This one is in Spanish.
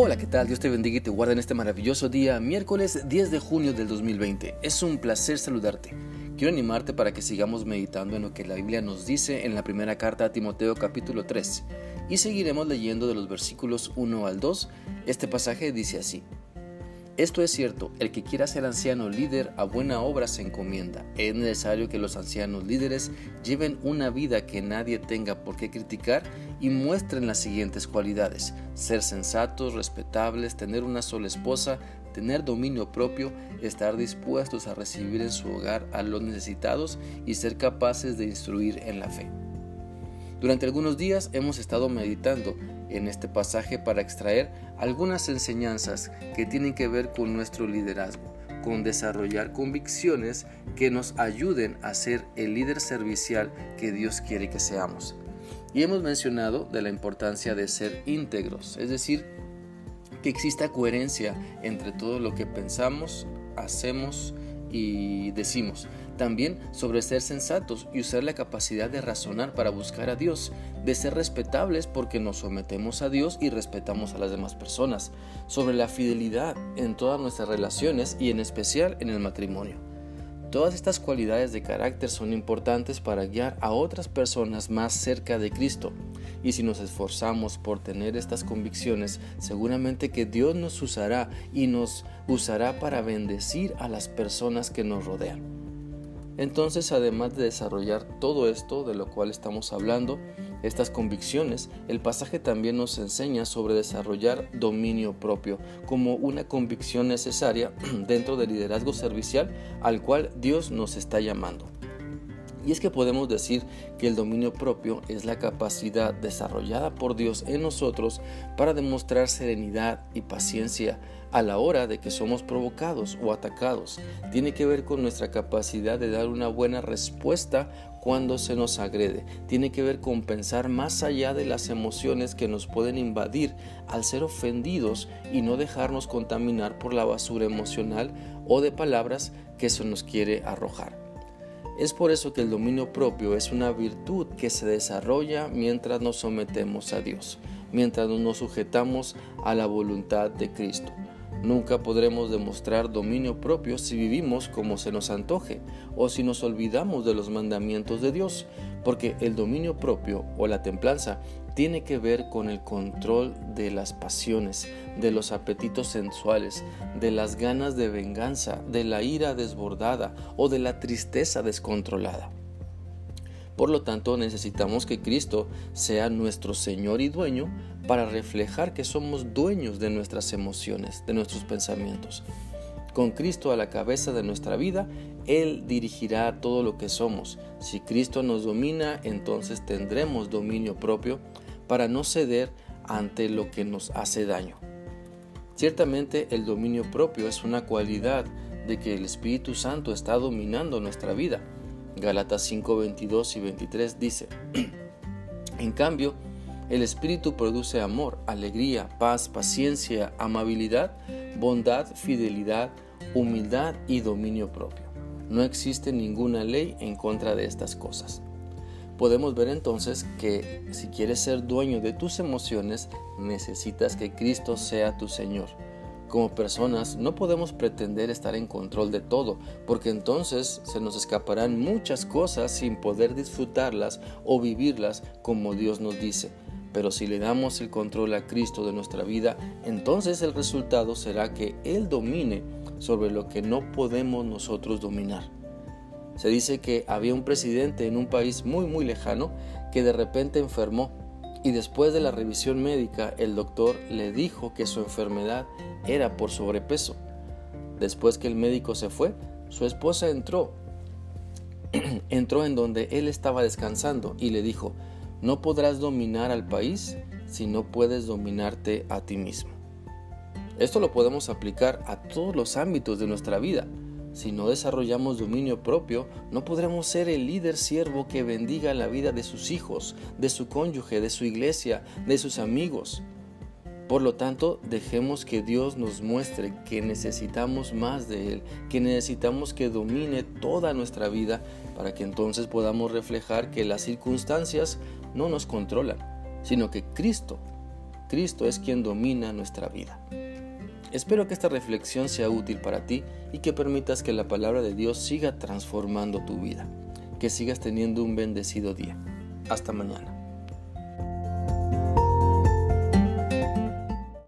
Hola, ¿qué tal? Dios te bendiga y te guarde en este maravilloso día, miércoles 10 de junio del 2020. Es un placer saludarte. Quiero animarte para que sigamos meditando en lo que la Biblia nos dice en la primera carta a Timoteo capítulo 3 y seguiremos leyendo de los versículos 1 al 2. Este pasaje dice así. Esto es cierto, el que quiera ser anciano líder a buena obra se encomienda. Es necesario que los ancianos líderes lleven una vida que nadie tenga por qué criticar y muestren las siguientes cualidades. Ser sensatos, respetables, tener una sola esposa, tener dominio propio, estar dispuestos a recibir en su hogar a los necesitados y ser capaces de instruir en la fe. Durante algunos días hemos estado meditando en este pasaje para extraer algunas enseñanzas que tienen que ver con nuestro liderazgo, con desarrollar convicciones que nos ayuden a ser el líder servicial que Dios quiere que seamos. Y hemos mencionado de la importancia de ser íntegros, es decir, que exista coherencia entre todo lo que pensamos, hacemos y decimos. También sobre ser sensatos y usar la capacidad de razonar para buscar a Dios, de ser respetables porque nos sometemos a Dios y respetamos a las demás personas, sobre la fidelidad en todas nuestras relaciones y en especial en el matrimonio. Todas estas cualidades de carácter son importantes para guiar a otras personas más cerca de Cristo. Y si nos esforzamos por tener estas convicciones, seguramente que Dios nos usará y nos usará para bendecir a las personas que nos rodean. Entonces, además de desarrollar todo esto de lo cual estamos hablando, estas convicciones, el pasaje también nos enseña sobre desarrollar dominio propio como una convicción necesaria dentro del liderazgo servicial al cual Dios nos está llamando. Y es que podemos decir que el dominio propio es la capacidad desarrollada por Dios en nosotros para demostrar serenidad y paciencia a la hora de que somos provocados o atacados. Tiene que ver con nuestra capacidad de dar una buena respuesta cuando se nos agrede. Tiene que ver con pensar más allá de las emociones que nos pueden invadir al ser ofendidos y no dejarnos contaminar por la basura emocional o de palabras que se nos quiere arrojar. Es por eso que el dominio propio es una virtud que se desarrolla mientras nos sometemos a Dios, mientras nos sujetamos a la voluntad de Cristo. Nunca podremos demostrar dominio propio si vivimos como se nos antoje o si nos olvidamos de los mandamientos de Dios, porque el dominio propio o la templanza tiene que ver con el control de las pasiones, de los apetitos sensuales, de las ganas de venganza, de la ira desbordada o de la tristeza descontrolada. Por lo tanto, necesitamos que Cristo sea nuestro Señor y dueño para reflejar que somos dueños de nuestras emociones, de nuestros pensamientos. Con Cristo a la cabeza de nuestra vida, Él dirigirá todo lo que somos. Si Cristo nos domina, entonces tendremos dominio propio para no ceder ante lo que nos hace daño. Ciertamente el dominio propio es una cualidad de que el Espíritu Santo está dominando nuestra vida. Galatas 5, 22 y 23 dice, en cambio, el Espíritu produce amor, alegría, paz, paciencia, amabilidad, bondad, fidelidad, humildad y dominio propio. No existe ninguna ley en contra de estas cosas. Podemos ver entonces que si quieres ser dueño de tus emociones, necesitas que Cristo sea tu Señor. Como personas no podemos pretender estar en control de todo, porque entonces se nos escaparán muchas cosas sin poder disfrutarlas o vivirlas como Dios nos dice. Pero si le damos el control a Cristo de nuestra vida, entonces el resultado será que Él domine sobre lo que no podemos nosotros dominar. Se dice que había un presidente en un país muy muy lejano que de repente enfermó y después de la revisión médica el doctor le dijo que su enfermedad era por sobrepeso. Después que el médico se fue, su esposa entró. entró en donde él estaba descansando y le dijo, no podrás dominar al país si no puedes dominarte a ti mismo. Esto lo podemos aplicar a todos los ámbitos de nuestra vida. Si no desarrollamos dominio propio, no podremos ser el líder siervo que bendiga la vida de sus hijos, de su cónyuge, de su iglesia, de sus amigos. Por lo tanto, dejemos que Dios nos muestre que necesitamos más de Él, que necesitamos que domine toda nuestra vida para que entonces podamos reflejar que las circunstancias no nos controlan, sino que Cristo Cristo es quien domina nuestra vida. Espero que esta reflexión sea útil para ti y que permitas que la palabra de Dios siga transformando tu vida. Que sigas teniendo un bendecido día. Hasta mañana.